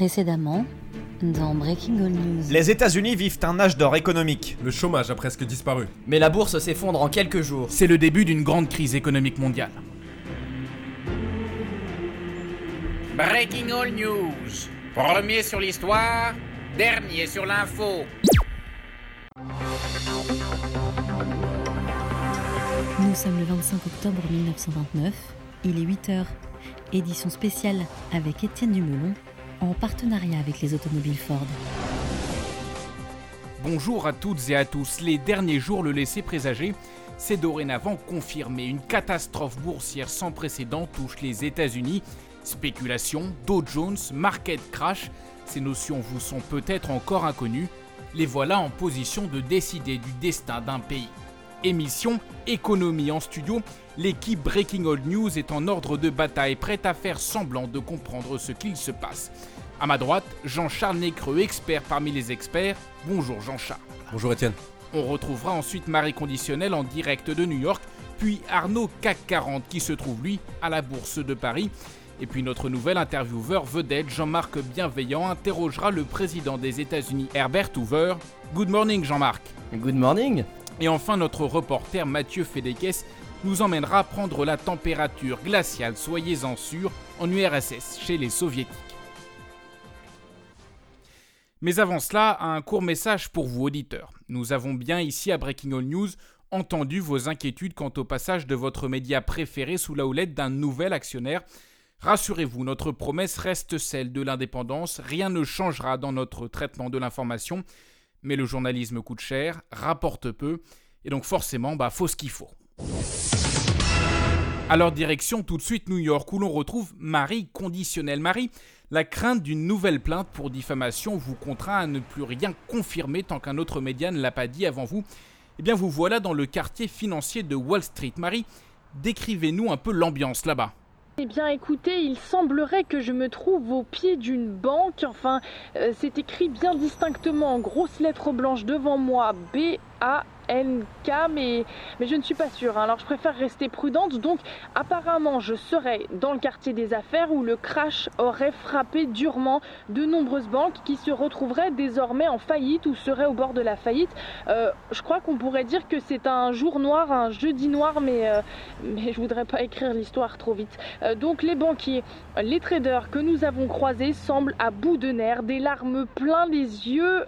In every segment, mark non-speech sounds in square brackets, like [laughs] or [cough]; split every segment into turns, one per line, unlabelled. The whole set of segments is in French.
Précédemment, dans Breaking All News.
Les États-Unis vivent un âge d'or économique.
Le chômage a presque disparu.
Mais la bourse s'effondre en quelques jours.
C'est le début d'une grande crise économique mondiale.
Breaking All News. Premier sur l'histoire, dernier sur l'info.
Nous sommes le 25 octobre 1929. Il est 8h. Édition spéciale avec Étienne Dumelon en partenariat avec les automobiles Ford.
Bonjour à toutes et à tous. Les derniers jours le laissaient présager. C'est dorénavant confirmé. Une catastrophe boursière sans précédent touche les États-Unis. Spéculation, Dow Jones, market crash, ces notions vous sont peut-être encore inconnues. Les voilà en position de décider du destin d'un pays. Émission Économie en studio, l'équipe Breaking Old News est en ordre de bataille, prête à faire semblant de comprendre ce qu'il se passe. À ma droite, Jean-Charles Nécreux, expert parmi les experts. Bonjour Jean-Charles.
Bonjour Étienne.
On retrouvera ensuite Marie Conditionnelle en direct de New York, puis Arnaud CAC 40 qui se trouve lui à la Bourse de Paris. Et puis notre nouvel intervieweur vedette, Jean-Marc Bienveillant, interrogera le président des États-Unis, Herbert Hoover. Good morning Jean-Marc.
Good morning.
Et enfin notre reporter Mathieu Fedekes nous emmènera prendre la température glaciale, soyez-en sûrs, en URSS, chez les soviétiques. Mais avant cela, un court message pour vous auditeurs. Nous avons bien ici à Breaking All News entendu vos inquiétudes quant au passage de votre média préféré sous la houlette d'un nouvel actionnaire. Rassurez-vous, notre promesse reste celle de l'indépendance, rien ne changera dans notre traitement de l'information, mais le journalisme coûte cher, rapporte peu, et donc forcément, bah faut ce qu'il faut. Alors direction tout de suite New York où l'on retrouve Marie conditionnelle. Marie, la crainte d'une nouvelle plainte pour diffamation vous contraint à ne plus rien confirmer tant qu'un autre média ne l'a pas dit avant vous. Eh bien vous voilà dans le quartier financier de Wall Street. Marie, décrivez-nous un peu l'ambiance là-bas.
Eh bien écoutez, il semblerait que je me trouve au pied d'une banque. Enfin, euh, c'est écrit bien distinctement en grosses lettres blanches devant moi B-A NK, mais, je ne suis pas sûre. Hein. Alors je préfère rester prudente. Donc apparemment, je serais dans le quartier des affaires où le crash aurait frappé durement de nombreuses banques qui se retrouveraient désormais en faillite ou seraient au bord de la faillite. Euh, je crois qu'on pourrait dire que c'est un jour noir, un jeudi noir, mais, euh, mais je voudrais pas écrire l'histoire trop vite. Euh, donc les banquiers, les traders que nous avons croisés semblent à bout de nerfs, des larmes plein les yeux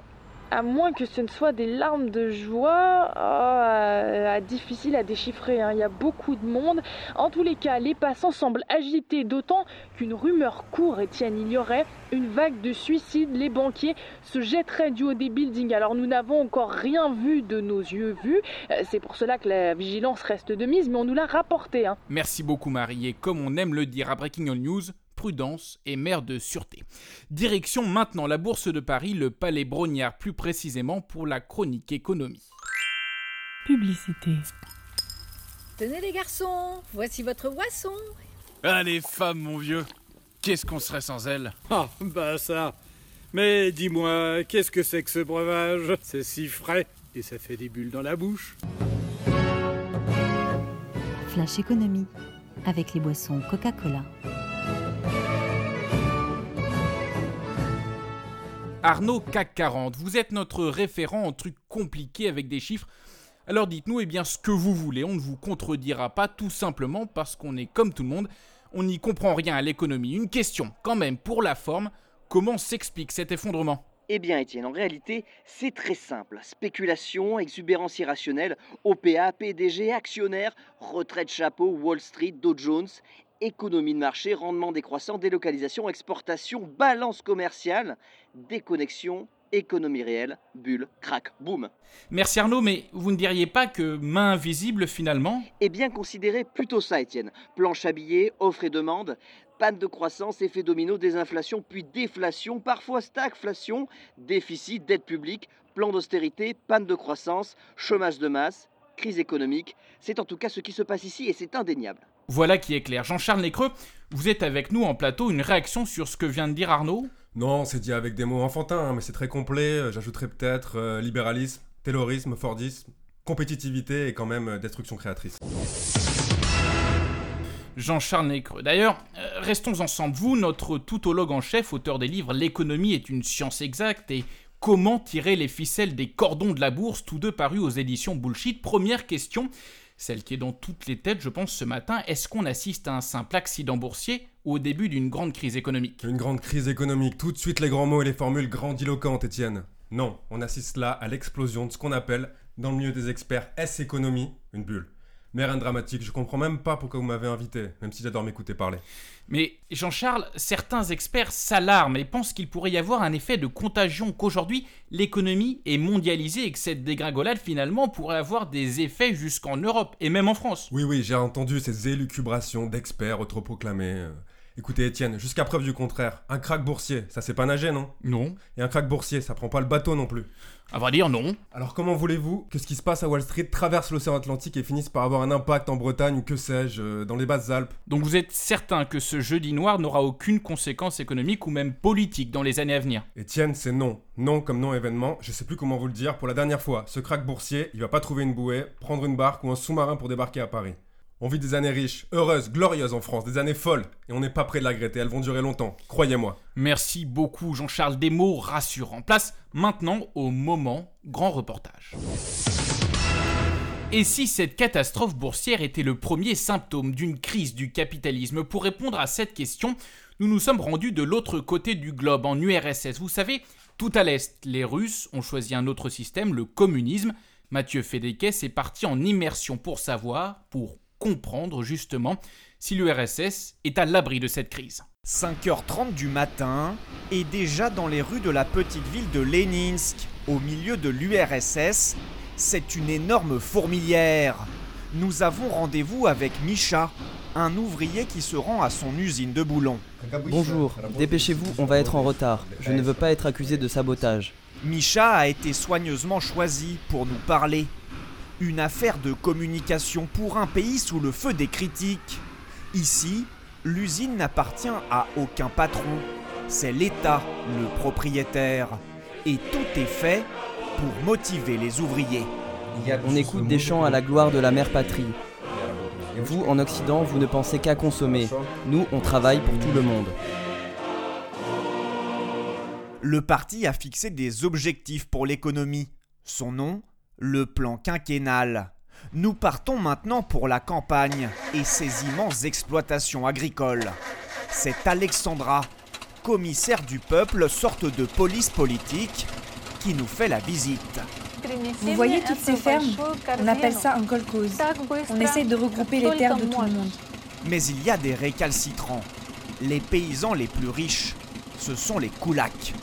à moins que ce ne soit des larmes de joie, oh, difficile à déchiffrer. Hein. Il y a beaucoup de monde. En tous les cas, les passants semblent agités, d'autant qu'une rumeur court, Étienne. Il y aurait une vague de suicides. Les banquiers se jetteraient du haut des buildings. Alors nous n'avons encore rien vu de nos yeux vus. Euh, c'est pour cela que la vigilance reste de mise, mais on nous l'a rapporté. Hein.
Merci beaucoup, Marie. Et comme on aime le dire à Breaking On News, prudence et maire de sûreté. Direction maintenant la Bourse de Paris, le Palais Brognard plus précisément pour la chronique économie.
Publicité.
Tenez les garçons, voici votre boisson.
Allez femmes mon vieux, qu'est-ce qu'on serait sans elles
Ah bah ça. Mais dis-moi, qu'est-ce que c'est que ce breuvage? C'est si frais et ça fait des bulles dans la bouche.
Flash économie avec les boissons Coca-Cola.
Arnaud CAC 40, vous êtes notre référent en trucs compliqués avec des chiffres. Alors dites-nous eh bien ce que vous voulez, on ne vous contredira pas tout simplement parce qu'on est comme tout le monde, on n'y comprend rien à l'économie. Une question quand même pour la forme, comment s'explique cet effondrement?
Eh bien, Étienne, en réalité, c'est très simple. Spéculation, exubérance irrationnelle, OPA, PDG, actionnaires, retraite chapeau, Wall Street, Dow Jones, économie de marché, rendement décroissant, délocalisation, exportation, balance commerciale, déconnexion, économie réelle, bulle, crack, boum.
Merci Arnaud, mais vous ne diriez pas que main invisible finalement?
Eh bien considérez plutôt ça Étienne. Planche à billets, offre et demande, panne de croissance, effet domino, désinflation, puis déflation, parfois stagflation, déficit, dette publique, plan d'austérité, panne de croissance, chômage de masse, crise économique. C'est en tout cas ce qui se passe ici et c'est indéniable.
Voilà qui est clair. Jean-Charles Nécreux, vous êtes avec nous en plateau. Une réaction sur ce que vient de dire Arnaud?
Non, c'est dit avec des mots enfantins, hein, mais c'est très complet. Euh, j'ajouterais peut-être euh, libéralisme, taylorisme, fordisme, compétitivité et quand même euh, destruction créatrice.
Jean-Charles Nécreux. D'ailleurs, restons ensemble. Vous, notre toutologue en chef, auteur des livres L'économie est une science exacte et Comment tirer les ficelles des cordons de la bourse, tous deux parus aux éditions Bullshit Première question, celle qui est dans toutes les têtes, je pense, ce matin. Est-ce qu'on assiste à un simple accident boursier ou au début d'une grande crise économique?
Une grande crise économique, tout de suite les grands mots et les formules grandiloquentes, Étienne. Non, on assiste là à l'explosion de ce qu'on appelle, dans le milieu des experts, S-économie, une bulle. Mais rien de dramatique, je comprends même pas pourquoi vous m'avez invité, même si j'adore m'écouter parler.
Mais Jean-Charles, certains experts s'alarment et pensent qu'il pourrait y avoir un effet de contagion, qu'aujourd'hui l'économie est mondialisée et que cette dégringolade finalement pourrait avoir des effets jusqu'en Europe et même en France.
Oui, oui, j'ai entendu ces élucubrations d'experts autoproclamés. Écoutez Étienne, jusqu'à preuve du contraire, un crack boursier, ça c'est pas nager non?
Non.
Et un crack boursier, ça prend pas le bateau non plus.
À vrai dire, non.
Alors comment voulez-vous que ce qui se passe à Wall Street traverse l'océan Atlantique et finisse par avoir un impact en Bretagne ou que sais-je, euh, dans les basses Alpes?
Donc vous êtes certain que ce jeudi noir n'aura aucune conséquence économique ou même politique dans les années à venir?
Étienne, c'est non. Non comme non événement, je sais plus comment vous le dire pour la dernière fois. Ce crack boursier, il va pas trouver une bouée, prendre une barque ou un sous-marin pour débarquer à Paris. On vit des années riches, heureuses, glorieuses en France, des années folles, et on n'est pas prêt de la elles vont durer longtemps, croyez-moi.
Merci beaucoup Jean-Charles, des mots rassurants. Place maintenant au moment grand reportage. Et si cette catastrophe boursière était le premier symptôme d'une crise du capitalisme Pour répondre à cette question, nous nous sommes rendus de l'autre côté du globe, en URSS. Vous savez, tout à l'est, les Russes ont choisi un autre système, le communisme. Mathieu Fedekes est parti en immersion pour savoir, pour comprendre justement si l'URSS est à l'abri de cette crise.
5h30 du matin, et déjà dans les rues de la petite ville de Leninsk, au milieu de l'URSS, c'est une énorme fourmilière. Nous avons rendez-vous avec Misha, un ouvrier qui se rend à son usine de boulons.
Bonjour, dépêchez-vous, on va être en retard. Je ne veux pas être accusé de sabotage.
Misha a été soigneusement choisi pour nous parler une affaire de communication pour un pays sous le feu des critiques. Ici, l'usine n'appartient à aucun patron, c'est l'État le propriétaire. Et tout est fait pour motiver les ouvriers.
On écoute des chants à la gloire de la mère patrie. Vous, en Occident, vous ne pensez qu'à consommer. Nous, on travaille pour tout le monde.
Le parti a fixé des objectifs pour l'économie. Son nom le plan quinquennal. Nous partons maintenant pour la campagne et ses immenses exploitations agricoles. C'est Alexandra, commissaire du peuple, sorte de police politique, qui nous fait la visite.
Vous voyez toutes ces fermes? On appelle ça un kolkhoz. On essaye de regrouper les terres de tout le monde.
Mais il y a des récalcitrants. Les paysans les plus riches, ce sont les koulaks.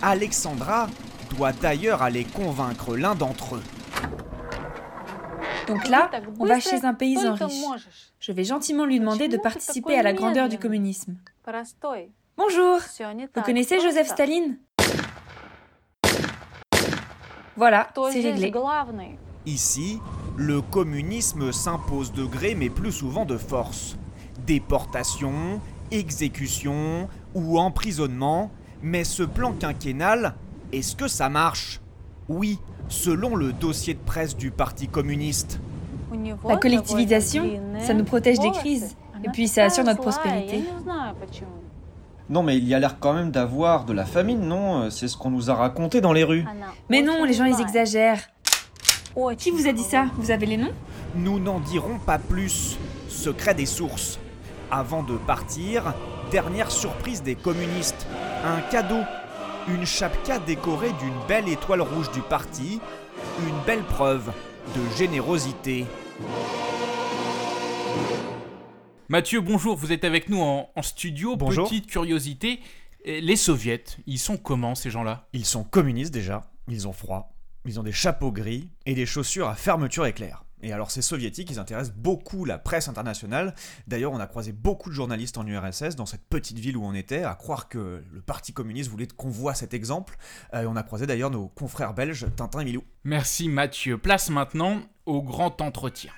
Alexandra doit d'ailleurs aller convaincre l'un d'entre eux.
Donc là, on va chez un paysan riche. Je vais gentiment lui demander de participer à la grandeur du communisme. Bonjour, vous connaissez Joseph Staline? Voilà, c'est réglé.
Ici, le communisme s'impose de gré mais plus souvent de force. Déportation, exécution ou emprisonnement, mais ce plan quinquennal, est-ce que ça marche? Oui, selon le dossier de presse du Parti communiste.
La collectivisation, ça nous protège des crises, et puis ça assure notre prospérité.
Non, mais il y a l'air quand même d'avoir de la famine, non? C'est ce qu'on nous a raconté dans les rues.
Mais non, les gens ils exagèrent. Qui vous a dit ça? Vous avez les noms?
Nous n'en dirons pas plus. Secret des sources. Avant de partir, dernière surprise des communistes. Un cadeau une chapka décorée d'une belle étoile rouge du parti, une belle preuve de générosité.
Mathieu, bonjour, vous êtes avec nous en, studio.
Bonjour.
Petite curiosité, les soviets, ils sont comment ces gens-là?
Ils sont communistes déjà, ils ont froid, ils ont des chapeaux gris et des chaussures à fermeture éclair. Et alors ces soviétiques, ils intéressent beaucoup la presse internationale. D'ailleurs, on a croisé beaucoup de journalistes en URSS dans cette petite ville où on était, à croire que le Parti communiste voulait qu'on voit cet exemple. Euh, on a croisé d'ailleurs nos confrères belges, Tintin et Milou.
Merci Mathieu. Place maintenant au grand entretien.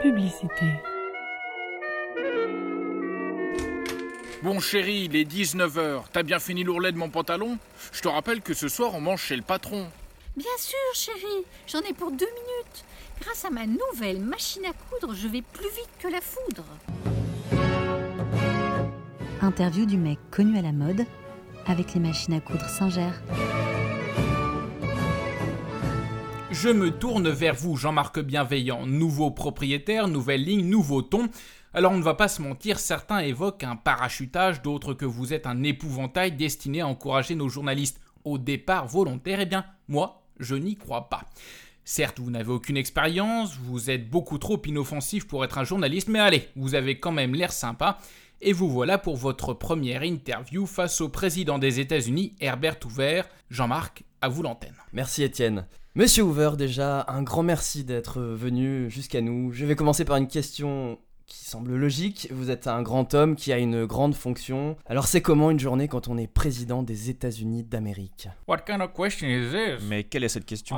Publicité.
Bon chéri, il est 19h. T'as bien fini l'ourlet de mon pantalon? Je te rappelle que ce soir on mange chez le patron.
Bien sûr, chérie, j'en ai pour deux minutes.
Grâce à ma nouvelle machine à coudre, je vais plus vite que la foudre.
Interview du mec connu à la mode avec les machines à coudre Singer.
Je me tourne vers vous, Jean-Marc Bienveillant. Nouveau propriétaire, nouvelle ligne, nouveau ton. Alors on ne va pas se mentir, certains évoquent un parachutage, d'autres que vous êtes un épouvantail destiné à encourager nos journalistes au départ volontaire. Eh bien, moi, je n'y crois pas. Certes, vous n'avez aucune expérience, vous êtes beaucoup trop inoffensif pour être un journaliste, mais allez, vous avez quand même l'air sympa. Et vous voilà pour votre première interview face au président des États-Unis, Herbert Hoover. Jean-Marc, à vous l'antenne.
Merci Étienne. Monsieur Hoover, déjà, un grand merci d'être venu jusqu'à nous. Je vais commencer par une question qui semble logique. Vous êtes un grand homme qui a une grande fonction. Alors c'est comment une journée quand on est président des États-Unis d'Amérique?
Mais quelle est cette question?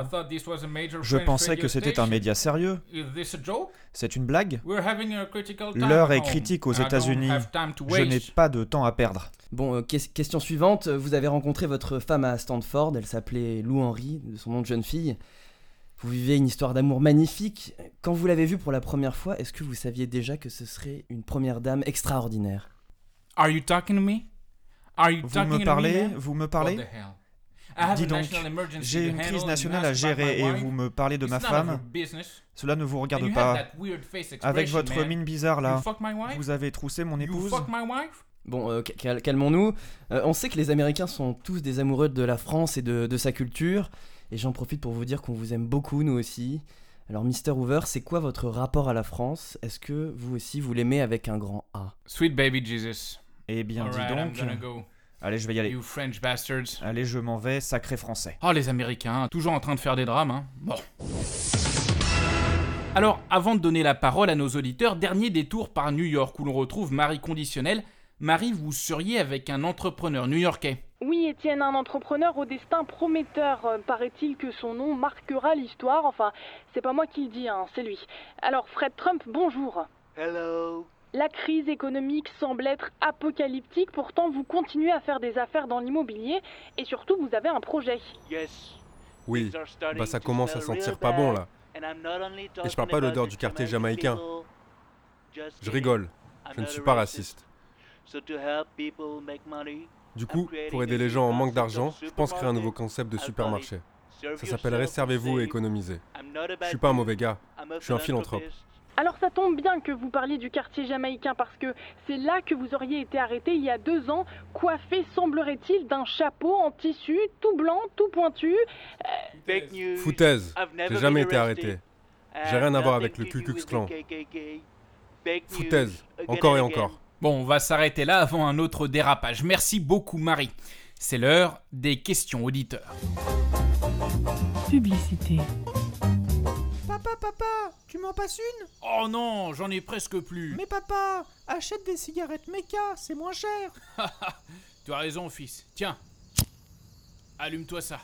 Je pensais que c'était un média sérieux. C'est une blague? L'heure est critique aux États-Unis. Je n'ai pas de temps à perdre.
Bon, euh, question suivante. Vous avez rencontré votre femme à Stanford. Elle s'appelait Lou Henry, de son nom de jeune fille. Vous vivez une histoire d'amour magnifique. Quand vous l'avez vue pour la première fois, est-ce que vous saviez déjà que ce serait une première dame extraordinaire?
Are you talking to me?
Are you vous me parlez? Vous me parlez? Dis donc, j'ai une crise nationale à gérer et vous me parlez de ma femme. Cela ne vous regarde pas. Avec votre mine bizarre là, vous avez troussé mon épouse.
Bon, euh, calmons-nous. Euh, on sait que les Américains sont tous des amoureux de la France et de sa culture. Et j'en profite pour vous dire qu'on vous aime beaucoup, nous aussi. Alors, Mr. Hoover, c'est quoi votre rapport à la France? Est-ce que vous aussi, vous l'aimez avec un grand A?
Sweet baby Jesus.
Eh bien, dis donc. Allez, je vais y aller.
You French bastards.
Allez, je m'en vais, sacré français.
Oh, les Américains, toujours en train de faire des drames, hein. Bon. Alors, avant de donner la parole à nos auditeurs, dernier détour par New York où l'on retrouve Marie Conditionnel. Marie, vous seriez avec un entrepreneur new-yorkais
oui, Étienne, un entrepreneur au destin prometteur. Euh, paraît-il que son nom marquera l'histoire. Enfin, c'est pas moi qui le dis, hein, c'est lui. Alors, Fred Trump, bonjour.
Hello.
La crise économique semble être apocalyptique, pourtant vous continuez à faire des affaires dans l'immobilier et surtout vous avez un projet.
Yes.
Oui, bah ça commence à sentir pas bon là. Et je parle pas l'odeur du quartier jamaïcain. Je rigole, je ne suis pas raciste. Du coup, pour aider les gens en manque d'argent, je pense créer un nouveau concept de supermarché. Ça s'appellerait Servez-vous et économisez. Je suis pas un mauvais gars, je suis un philanthrope.
Alors ça tombe bien que vous parliez du quartier jamaïcain parce que c'est là que vous auriez été arrêté il y a deux ans, coiffé semblerait-il d'un chapeau en tissu, tout blanc, tout pointu.
Euh... Foutaise, j'ai jamais été arrêté. J'ai rien à voir avec le Ku Klux Klan. Foutaise, encore et encore.
Bon, on va s'arrêter là avant un autre dérapage. Merci beaucoup Marie. C'est l'heure des questions auditeurs.
Publicité.
Papa, papa, tu m'en passes une?
Oh non, j'en ai presque plus.
Mais papa, achète des cigarettes Mecca, c'est moins cher. [laughs]
tu as raison, fils. Tiens, allume-toi ça.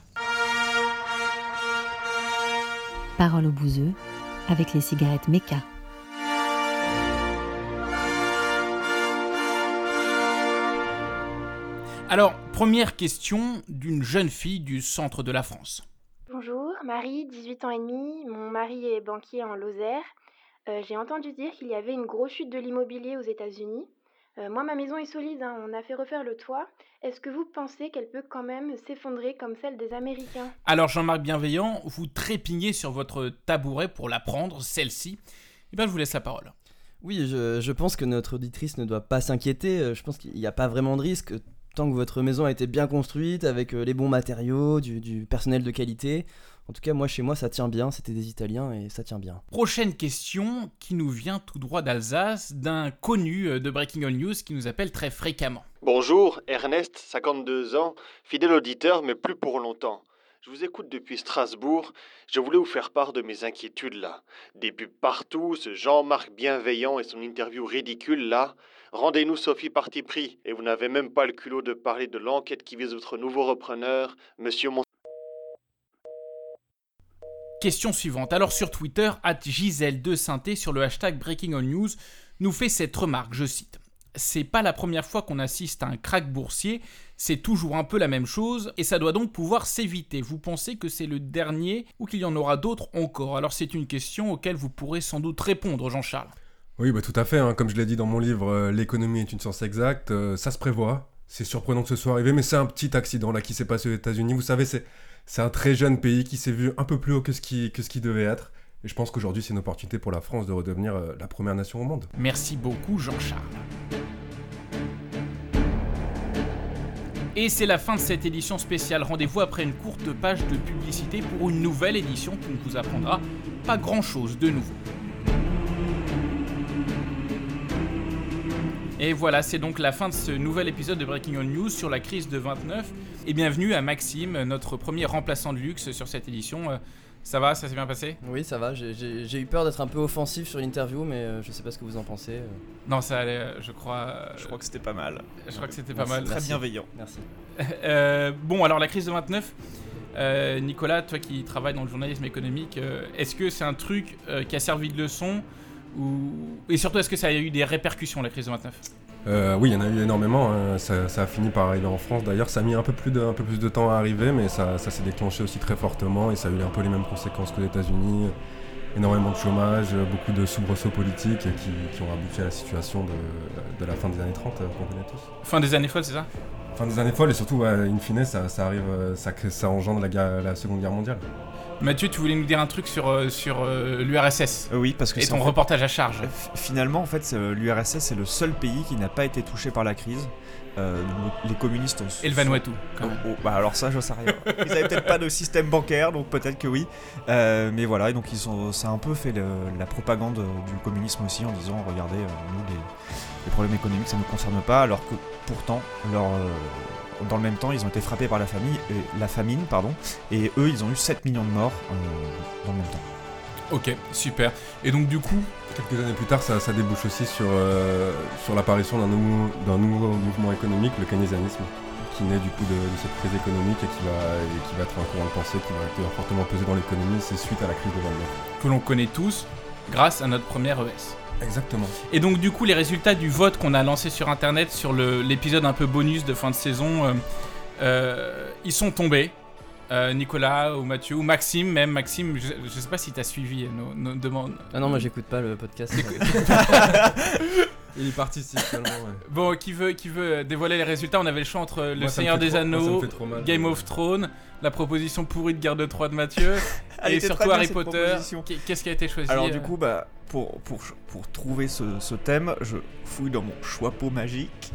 Parole au bouseux avec les cigarettes Mecca.
Alors, première question d'une jeune fille du centre de la France.
Bonjour, Marie, 18 ans et demi. Mon mari est banquier en Lozère. Euh, j'ai entendu dire qu'il y avait une grosse chute de l'immobilier aux États-Unis. Euh, moi, ma maison est solide, hein. on a fait refaire le toit. Est-ce que vous pensez qu'elle peut quand même s'effondrer comme celle des Américains?
Alors, Jean-Marc Bienveillant, vous trépignez sur votre tabouret pour la prendre, celle-ci. Eh bien, je vous laisse la parole.
Oui, je, je pense que notre auditrice ne doit pas s'inquiéter. Euh, je pense qu'il n'y a pas vraiment de risque tant que votre maison a été bien construite, avec euh, les bons matériaux, du, personnel de qualité. En tout cas, moi, chez moi, ça tient bien. C'était des Italiens et ça tient bien.
Prochaine question qui nous vient tout droit d'Alsace, d'un connu euh, de Breaking All News qui nous appelle très fréquemment.
Bonjour, Ernest, 52 ans, fidèle auditeur, mais plus pour longtemps. Je vous écoute depuis Strasbourg. Je voulais vous faire part de mes inquiétudes là. Des pubs partout, ce Jean-Marc bienveillant et son interview ridicule là. Rendez-nous Sophie parti pris, et vous n'avez même pas le culot de parler de l'enquête qui vise votre nouveau repreneur, monsieur Mon...
Question suivante. Alors sur Twitter, at Gisèle de sur le hashtag Breaking All News nous fait cette remarque, je cite. C'est pas la première fois qu'on assiste à un crack boursier, c'est toujours un peu la même chose et ça doit donc pouvoir s'éviter. Vous pensez que c'est le dernier ou qu'il y en aura d'autres encore? Alors c'est une question auquel vous pourrez sans doute répondre, Jean-Charles.
Oui, bah, tout à fait. Hein. Comme je l'ai dit dans mon livre, euh, l'économie est une science exacte. Euh, ça se prévoit. C'est surprenant que ce soit arrivé, mais c'est un petit accident là qui s'est passé aux États-Unis. Vous savez, c'est un très jeune pays qui s'est vu un peu plus haut que ce qui, que ce qui devait être. Et je pense qu'aujourd'hui, c'est une opportunité pour la France de redevenir euh, la première nation au monde.
Merci beaucoup, Jean-Charles. Et c'est la fin de cette édition spéciale. Rendez-vous après une courte page de publicité pour une nouvelle édition qui ne vous apprendra pas grand-chose de nouveau. Et voilà, c'est donc la fin de ce nouvel épisode de Breaking On News sur la crise de 29. Et bienvenue à Maxime, notre premier remplaçant de luxe sur cette édition. Euh, ça va, ça s'est bien passé?
Oui, ça va. J'ai eu peur d'être un peu offensif sur l'interview, mais euh, je sais pas ce que vous en pensez. euh.
Non, ça allait, je crois.
Je crois que c'était pas mal.
Je crois que c'était pas mal.
Très
Merci.
bienveillant.
Merci. [laughs]
Euh, bon, alors la crise de 29, euh, Nicolas, toi qui travailles dans le journalisme économique, euh, est-ce que c'est un truc euh, qui a servi de leçon? Ou... Et surtout, est-ce que ça a eu des répercussions, la crise de 29
Euh, oui, il y en a eu énormément. hein. Ça, ça a fini par arriver en France. D'ailleurs, ça a mis un peu plus de, un peu plus de temps à arriver, mais ça, ça s'est déclenché aussi très fortement et ça a eu un peu les mêmes conséquences que les États-Unis. Énormément de chômage, beaucoup de soubresauts politiques qui, qui ont abouti à la situation de, de la fin des années 30 euh, qu'on connaît tous.
Fin des années folles, c'est ça?
Fin des années folles et surtout, ouais, in fine, ça, ça arrive, euh, ça, ça engendre la, guerre- la Seconde Guerre mondiale.
Mathieu, tu voulais nous dire un truc sur, euh, sur euh, l'URSS
Euh, oui, parce que
et ton
fait-
reportage à charge.
Finalement, en fait, l'URSS est le seul pays qui n'a pas été touché par la crise. Euh, le- les communistes ont.
Et le Vanuatu, quand
Oh,
même.
oh, bah alors ça, je sais rien. [laughs] Ils avaient peut-être pas de système bancaire, donc peut-être que oui. Euh, mais voilà, et donc ils ont, ça a un peu fait le- la propagande du communisme aussi en disant regardez, nous les, les problèmes économiques ça ne nous concerne pas, alors que pourtant leur, dans le même temps ils ont été frappés par la famine, et, la famine pardon, et eux ils ont eu 7 millions de morts euh, dans le même temps.
Ok, super. Et donc, du coup,
Quelques années plus tard, ça, ça débouche aussi sur, euh, sur l'apparition d'un nouveau, d'un nouveau mouvement économique, le keynésianisme, qui naît du coup de, de cette crise économique et qui, va, et qui va être un courant de pensée qui va, qui va fortement peser dans l'économie. C'est suite à la crise de 29.
que l'on connaît tous grâce à notre première ES.
Exactement.
Et donc du coup les résultats du vote qu'on a lancé sur internet sur l'épisode un peu bonus de fin de saison, euh, euh, ils sont tombés. Euh, Nicolas ou Mathieu ou Maxime même Maxime, je, je sais pas si t'as suivi nos, nos demandes.
Ah non, moi j'écoute pas le podcast. [laughs] [laughs]
Il y participe seulement, ouais. [laughs]
Bon, qui veut, qui veut dévoiler les résultats? On avait le choix entre Le
Moi,
Seigneur des
trop-
Anneaux,
mal.
Game of Thrones, la proposition pourrie de Guerre de Troie de Mathieu, [laughs]
Elle
et surtout Harry Potter. Qu'est-ce qui a été choisi
Alors
euh
du coup, bah, pour, pour, pour trouver ce, ce thème, je fouille dans mon choix-peau magique.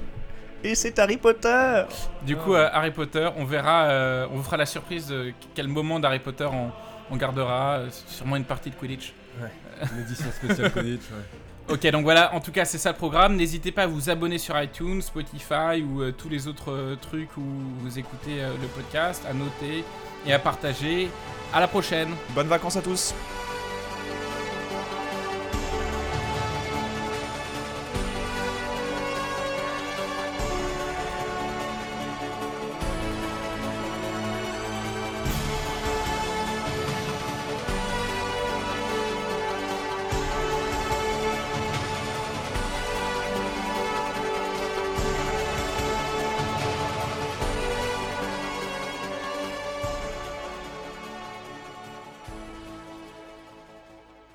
Et c'est Harry Potter
Du coup, euh, Harry Potter, on verra, euh, on vous fera la surprise de quel moment d'Harry Potter on, on gardera, euh, sûrement une partie de Quidditch.
Ouais, une édition spéciale Quidditch, ouais. [laughs]
Ok, donc voilà, en tout cas, c'est ça le programme. N'hésitez pas à vous abonner sur iTunes, Spotify ou euh, tous les autres euh, trucs où vous écoutez euh, le podcast, à noter et à partager. À la prochaine.
Bonnes vacances à tous